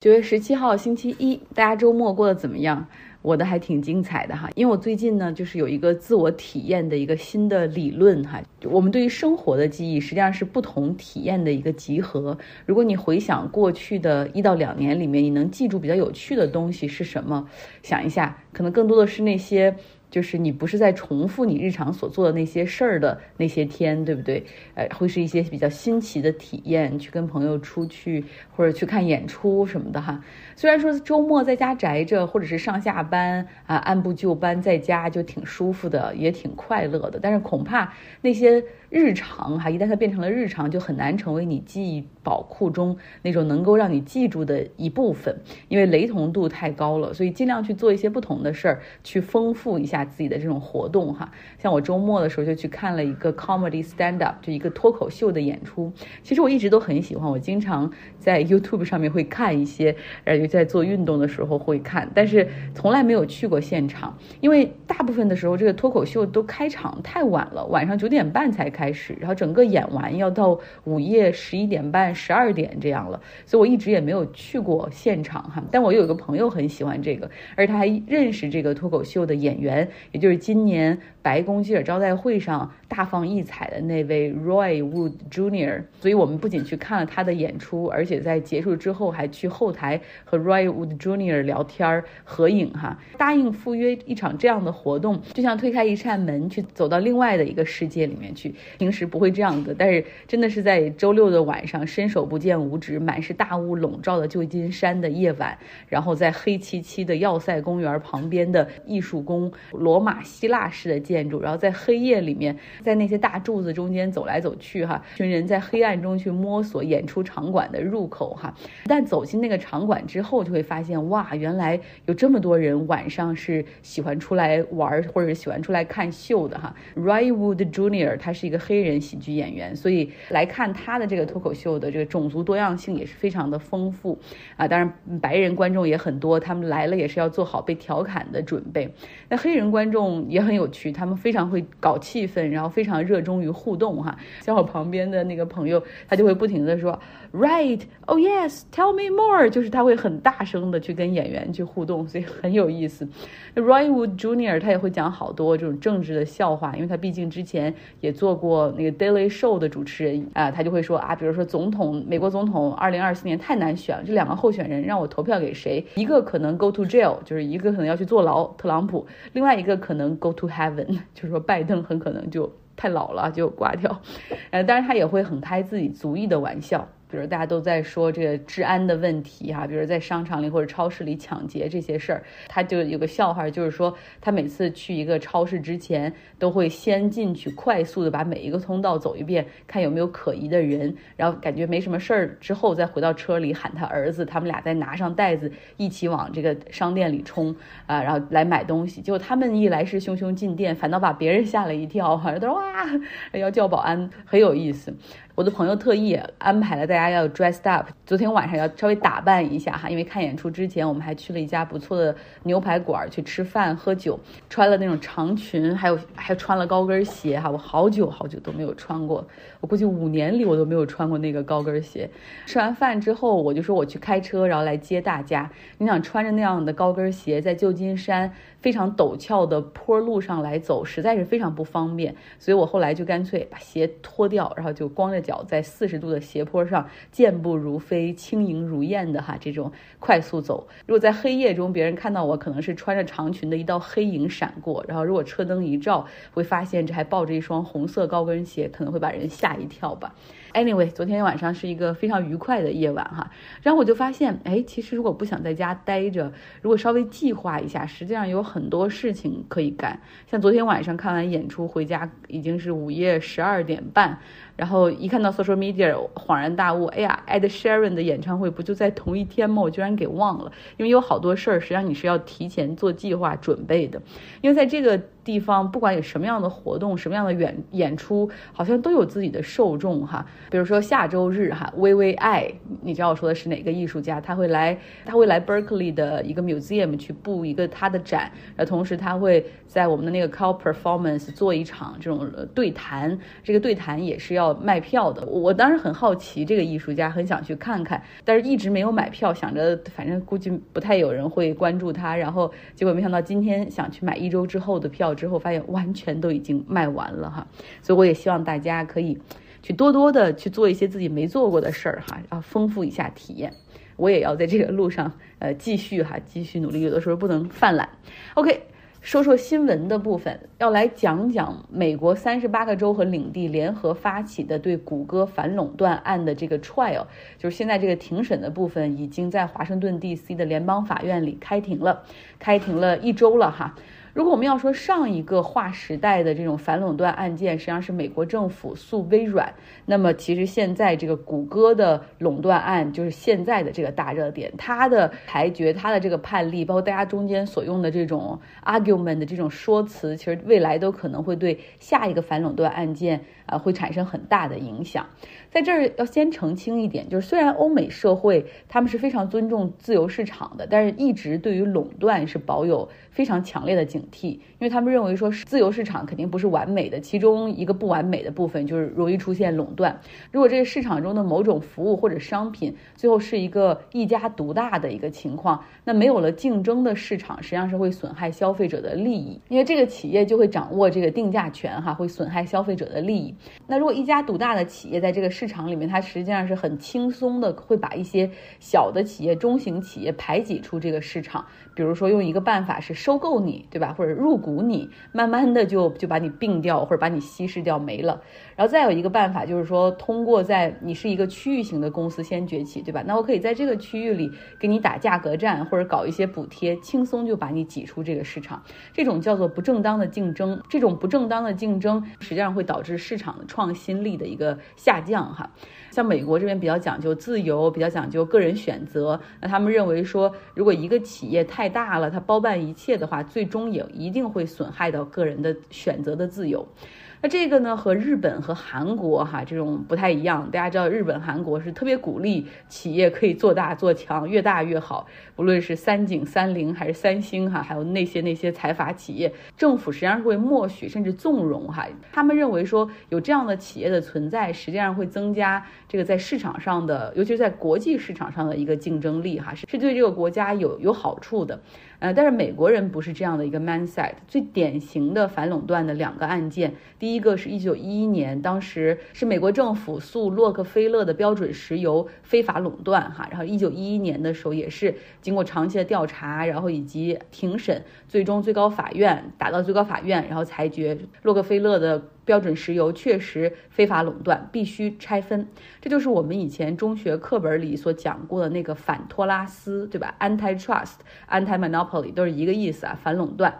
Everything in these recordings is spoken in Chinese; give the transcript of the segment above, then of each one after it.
九月十七号星期一，大家周末过得怎么样？我的还挺精彩的哈，因为我最近呢，就是有一个自我体验的一个新的理论哈。我们对于生活的记忆实际上是不同体验的一个集合。如果你回想过去的一到两年里面，你能记住比较有趣的东西是什么？想一下，可能更多的是那些。就是你不是在重复你日常所做的那些事儿的那些天，对不对？呃，会是一些比较新奇的体验，去跟朋友出去或者去看演出什么的哈。虽然说周末在家宅着，或者是上下班啊，按部就班在家就挺舒服的，也挺快乐的，但是恐怕那些。日常哈，一旦它变成了日常，就很难成为你记忆宝库中那种能够让你记住的一部分，因为雷同度太高了。所以尽量去做一些不同的事儿，去丰富一下自己的这种活动哈。像我周末的时候就去看了一个 comedy stand up，就一个脱口秀的演出。其实我一直都很喜欢，我经常在 YouTube 上面会看一些，然后在做运动的时候会看，但是从来没有去过现场，因为大部分的时候这个脱口秀都开场太晚了，晚上九点半才开。始，然后整个演完要到午夜十一点半、十二点这样了，所以我一直也没有去过现场哈。但我有一个朋友很喜欢这个，而他还认识这个脱口秀的演员，也就是今年。白宫记者招待会上大放异彩的那位 Roy Wood Jr.，所以我们不仅去看了他的演出，而且在结束之后还去后台和 Roy Wood Jr. 聊天合影哈。答应赴约一场这样的活动，就像推开一扇门去走到另外的一个世界里面去。平时不会这样的，但是真的是在周六的晚上是，伸手不见五指，满是大雾笼罩的旧金山的夜晚，然后在黑漆漆的要塞公园旁边的艺术宫，罗马希腊式的。建筑，然后在黑夜里面，在那些大柱子中间走来走去，哈，群人在黑暗中去摸索演出场馆的入口，哈。但走进那个场馆之后，就会发现，哇，原来有这么多人晚上是喜欢出来玩，或者喜欢出来看秀的，哈。Ray Wood Jr. 他是一个黑人喜剧演员，所以来看他的这个脱口秀的这个种族多样性也是非常的丰富，啊，当然白人观众也很多，他们来了也是要做好被调侃的准备。那黑人观众也很有趣。他们非常会搞气氛，然后非常热衷于互动哈。像我旁边的那个朋友，他就会不停的说，Right, oh yes, tell me more，就是他会很大声的去跟演员去互动，所以很有意思。Roy Wood Jr. 他也会讲好多这种政治的笑话，因为他毕竟之前也做过那个 Daily Show 的主持人啊，他就会说啊，比如说总统，美国总统二零二四年太难选了，这两个候选人让我投票给谁？一个可能 go to jail，就是一个可能要去坐牢，特朗普；另外一个可能 go to heaven。就是说，拜登很可能就太老了，就挂掉。呃，当然他也会很开自己族裔的玩笑。比如大家都在说这个治安的问题哈，比如在商场里或者超市里抢劫这些事儿，他就有个笑话，就是说他每次去一个超市之前，都会先进去快速的把每一个通道走一遍，看有没有可疑的人，然后感觉没什么事儿之后，再回到车里喊他儿子，他们俩再拿上袋子一起往这个商店里冲啊，然后来买东西。结果他们一来是汹汹进店，反倒把别人吓了一跳，好像说哇要叫保安，很有意思。我的朋友特意安排了大家要 dressed up，昨天晚上要稍微打扮一下哈，因为看演出之前我们还去了一家不错的牛排馆去吃饭喝酒，穿了那种长裙，还有还穿了高跟鞋哈，我好久好久都没有穿过，我估计五年里我都没有穿过那个高跟鞋。吃完饭之后，我就说我去开车，然后来接大家。你想穿着那样的高跟鞋在旧金山？非常陡峭的坡路上来走，实在是非常不方便，所以我后来就干脆把鞋脱掉，然后就光着脚在四十度的斜坡上健步如飞、轻盈如燕的哈这种快速走。如果在黑夜中别人看到我，可能是穿着长裙的一道黑影闪过，然后如果车灯一照，会发现这还抱着一双红色高跟鞋，可能会把人吓一跳吧。Anyway，昨天晚上是一个非常愉快的夜晚哈，然后我就发现，哎，其实如果不想在家待着，如果稍微计划一下，实际上有很多事情可以干。像昨天晚上看完演出回家，已经是午夜十二点半。然后一看到 social media，恍然大悟，哎呀，Ed Sheeran 的演唱会不就在同一天吗？我居然给忘了，因为有好多事儿，实际上你是要提前做计划准备的。因为在这个地方，不管有什么样的活动，什么样的演演出，好像都有自己的受众哈。比如说下周日哈，薇薇爱，你知道我说的是哪个艺术家？他会来，他会来 Berkeley 的一个 museum 去布一个他的展，然后同时他会在我们的那个 call performance 做一场这种对谈，这个对谈也是要要卖票的。我当时很好奇这个艺术家，很想去看看，但是一直没有买票，想着反正估计不太有人会关注他，然后结果没想到今天想去买一周之后的票之后，发现完全都已经卖完了哈，所以我也希望大家可以。去多多的去做一些自己没做过的事儿哈，啊，丰富一下体验。我也要在这个路上，呃，继续哈，继续努力。有的时候不能犯懒。OK，说说新闻的部分，要来讲讲美国三十八个州和领地联合发起的对谷歌反垄断案的这个 trial，就是现在这个庭审的部分已经在华盛顿 DC 的联邦法院里开庭了，开庭了一周了哈。如果我们要说上一个划时代的这种反垄断案件，实际上是美国政府诉微软，那么其实现在这个谷歌的垄断案就是现在的这个大热点。它的裁决，它的这个判例，包括大家中间所用的这种 argument 的这种说辞，其实未来都可能会对下一个反垄断案件啊会产生很大的影响。在这儿要先澄清一点，就是虽然欧美社会他们是非常尊重自由市场的，但是一直对于垄断是保有非常强烈的警惕，因为他们认为说自由市场肯定不是完美的，其中一个不完美的部分就是容易出现垄断。如果这个市场中的某种服务或者商品最后是一个一家独大的一个情况，那没有了竞争的市场实际上是会损害消费者的利益，因为这个企业就会掌握这个定价权哈，会损害消费者的利益。那如果一家独大的企业在这个市场里面，它实际上是很轻松的，会把一些小的企业、中型企业排挤出这个市场。比如说，用一个办法是收购你，对吧？或者入股你，慢慢的就就把你并掉，或者把你稀释掉没了。然后再有一个办法，就是说通过在你是一个区域型的公司先崛起，对吧？那我可以在这个区域里给你打价格战，或者搞一些补贴，轻松就把你挤出这个市场。这种叫做不正当的竞争，这种不正当的竞争实际上会导致市场的创新力的一个下降，哈。像美国这边比较讲究自由，比较讲究个人选择。那他们认为说，如果一个企业太大了，它包办一切的话，最终也一定会损害到个人的选择的自由。那这个呢，和日本和韩国哈这种不太一样。大家知道，日本、韩国是特别鼓励企业可以做大做强，越大越好。不论是三井、三菱还是三星哈，还有那些那些财阀企业，政府实际上是会默许甚至纵容哈。他们认为说，有这样的企业的存在，实际上会增加这个在市场上的，尤其是在国际市场上的一个竞争力哈，是是对这个国家有有好处的。呃，但是美国人不是这样的一个 mindset。最典型的反垄断的两个案件，第一个是一九一一年，当时是美国政府诉洛克菲勒的标准石油非法垄断，哈，然后一九一一年的时候也是经过长期的调查，然后以及庭审，最终最高法院打到最高法院，然后裁决洛克菲勒的。标准石油确实非法垄断，必须拆分。这就是我们以前中学课本里所讲过的那个反托拉斯，对吧？Antitrust、Anti-monopoly 都是一个意思啊，反垄断。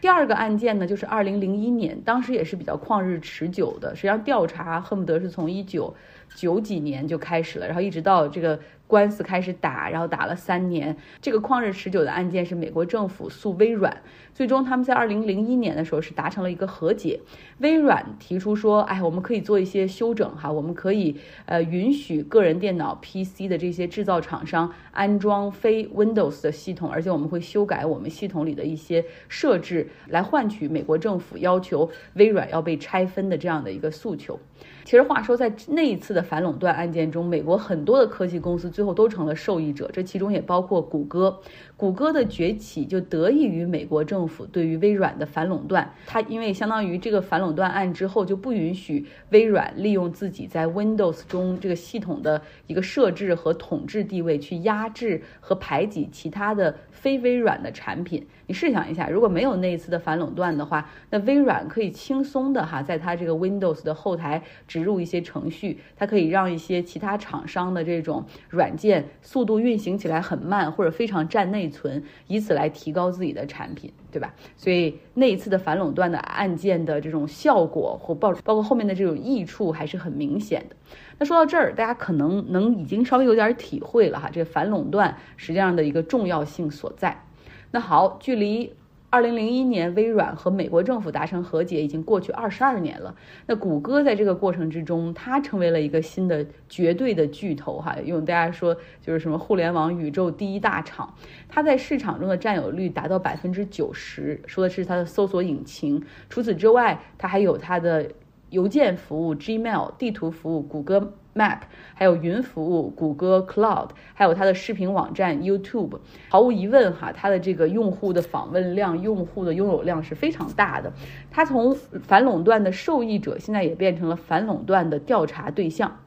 第二个案件呢，就是二零零一年，当时也是比较旷日持久的，实际上调查恨不得是从一九九几年就开始了，然后一直到这个。官司开始打，然后打了三年。这个旷日持久的案件是美国政府诉微软，最终他们在二零零一年的时候是达成了一个和解。微软提出说：“哎，我们可以做一些修整哈，我们可以呃允许个人电脑 PC 的这些制造厂商安装非 Windows 的系统，而且我们会修改我们系统里的一些设置，来换取美国政府要求微软要被拆分的这样的一个诉求。”其实话说，在那一次的反垄断案件中，美国很多的科技公司最后都成了受益者，这其中也包括谷歌。谷歌的崛起就得益于美国政府对于微软的反垄断。它因为相当于这个反垄断案之后，就不允许微软利用自己在 Windows 中这个系统的一个设置和统治地位去压制和排挤其他的非微软的产品。你试想一下，如果没有那一次的反垄断的话，那微软可以轻松的哈，在它这个 Windows 的后台植入一些程序，它可以让一些其他厂商的这种软件速度运行起来很慢，或者非常占内。存，以此来提高自己的产品，对吧？所以那一次的反垄断的案件的这种效果或报包括后面的这种益处还是很明显的。那说到这儿，大家可能能已经稍微有点体会了哈，这个反垄断实际上的一个重要性所在。那好，距离。二零零一年，微软和美国政府达成和解，已经过去二十二年了。那谷歌在这个过程之中，它成为了一个新的绝对的巨头，哈，用大家说就是什么互联网宇宙第一大厂。它在市场中的占有率达到百分之九十，说的是它的搜索引擎。除此之外，它还有它的邮件服务 Gmail、地图服务谷歌。Map，还有云服务谷歌 Cloud，还有它的视频网站 YouTube，毫无疑问哈，它的这个用户的访问量、用户的拥有量是非常大的。它从反垄断的受益者，现在也变成了反垄断的调查对象。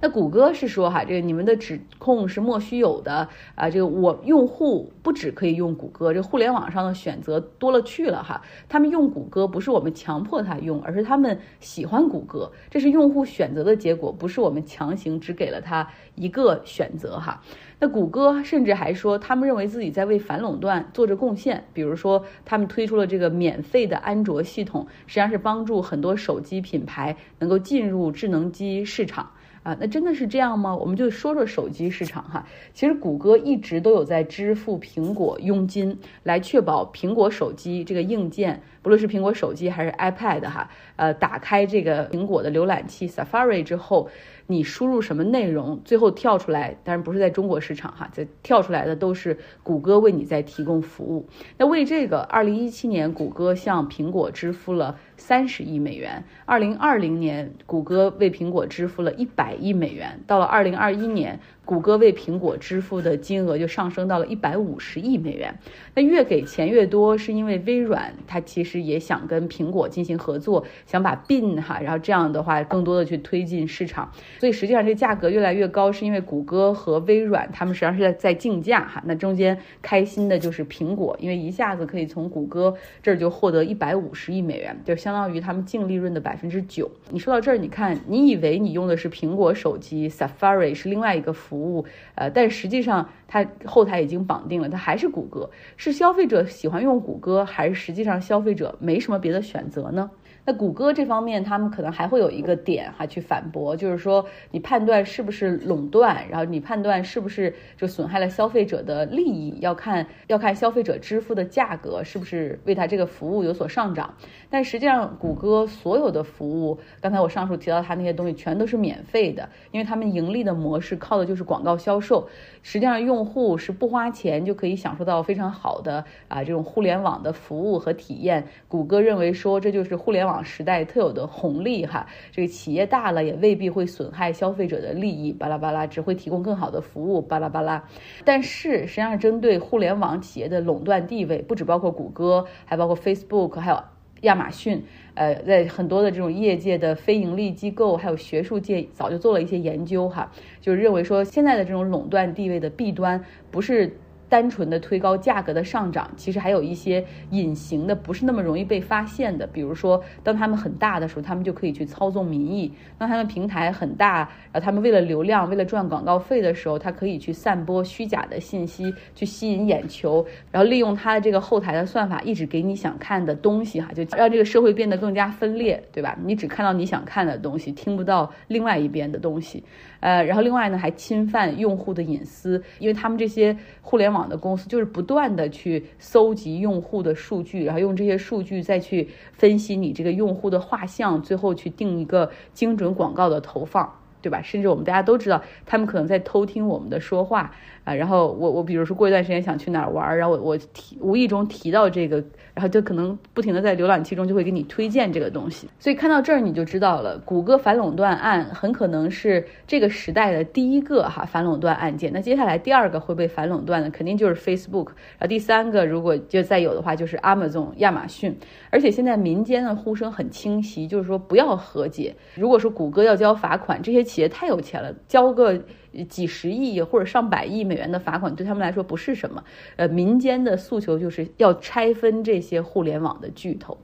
那谷歌是说哈，这个你们的指控是莫须有的啊，这个我用户不只可以用谷歌，这互联网上的选择多了去了哈。他们用谷歌不是我们强迫他用，而是他们喜欢谷歌，这是用户选择的结果，不是我们强行只给了他一个选择哈。那谷歌甚至还说，他们认为自己在为反垄断做着贡献，比如说他们推出了这个免费的安卓系统，实际上是帮助很多手机品牌能够进入智能机市场。啊，那真的是这样吗？我们就说说手机市场哈。其实谷歌一直都有在支付苹果佣金，来确保苹果手机这个硬件，不论是苹果手机还是 iPad 哈，呃，打开这个苹果的浏览器 Safari 之后。你输入什么内容，最后跳出来，当然不是在中国市场哈，在跳出来的都是谷歌为你在提供服务。那为这个，二零一七年谷歌向苹果支付了三十亿美元，二零二零年谷歌为苹果支付了一百亿美元，到了二零二一年。谷歌为苹果支付的金额就上升到了一百五十亿美元。那越给钱越多，是因为微软它其实也想跟苹果进行合作，想把 bin 哈，然后这样的话更多的去推进市场。所以实际上这价格越来越高，是因为谷歌和微软他们实际上是在在竞价哈。那中间开心的就是苹果，因为一下子可以从谷歌这儿就获得一百五十亿美元，就相当于他们净利润的百分之九。你说到这儿，你看，你以为你用的是苹果手机，Safari 是另外一个服。服务，呃，但实际上它后台已经绑定了，它还是谷歌。是消费者喜欢用谷歌，还是实际上消费者没什么别的选择呢？那谷歌这方面，他们可能还会有一个点哈，去反驳，就是说你判断是不是垄断，然后你判断是不是就损害了消费者的利益，要看要看消费者支付的价格是不是为他这个服务有所上涨。但实际上，谷歌所有的服务，刚才我上述提到它那些东西全都是免费的，因为他们盈利的模式靠的就是广告销售。实际上，用户是不花钱就可以享受到非常好的啊这种互联网的服务和体验。谷歌认为说这就是互联网。时代特有的红利哈，这个企业大了也未必会损害消费者的利益，巴拉巴拉，只会提供更好的服务，巴拉巴拉。但是实际上，针对互联网企业的垄断地位，不只包括谷歌，还包括 Facebook，还有亚马逊。呃，在很多的这种业界的非盈利机构，还有学术界，早就做了一些研究哈，就是认为说现在的这种垄断地位的弊端不是。单纯的推高价格的上涨，其实还有一些隐形的，不是那么容易被发现的。比如说，当他们很大的时候，他们就可以去操纵民意；当他们平台很大，然后他们为了流量、为了赚广告费的时候，他可以去散播虚假的信息，去吸引眼球，然后利用他的这个后台的算法，一直给你想看的东西，哈，就让这个社会变得更加分裂，对吧？你只看到你想看的东西，听不到另外一边的东西。呃，然后另外呢，还侵犯用户的隐私，因为他们这些互联网网的公司就是不断的去搜集用户的数据，然后用这些数据再去分析你这个用户的画像，最后去定一个精准广告的投放。对吧？甚至我们大家都知道，他们可能在偷听我们的说话啊。然后我我比如说过一段时间想去哪儿玩，然后我我提无意中提到这个，然后就可能不停的在浏览器中就会给你推荐这个东西。所以看到这儿你就知道了，谷歌反垄断案很可能是这个时代的第一个哈反垄断案件。那接下来第二个会被反垄断的肯定就是 Facebook，然后第三个如果就再有的话就是 Amazon 亚马逊。而且现在民间的呼声很清晰，就是说不要和解。如果说谷歌要交罚款，这些企业太有钱了，交个几十亿或者上百亿美元的罚款对他们来说不是什么。呃，民间的诉求就是要拆分这些互联网的巨头。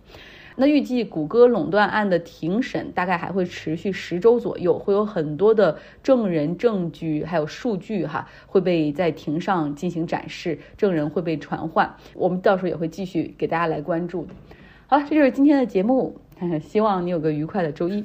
那预计谷歌垄断案的庭审大概还会持续十周左右，会有很多的证人证据还有数据哈会被在庭上进行展示，证人会被传唤，我们到时候也会继续给大家来关注的。好了，这就是今天的节目，希望你有个愉快的周一。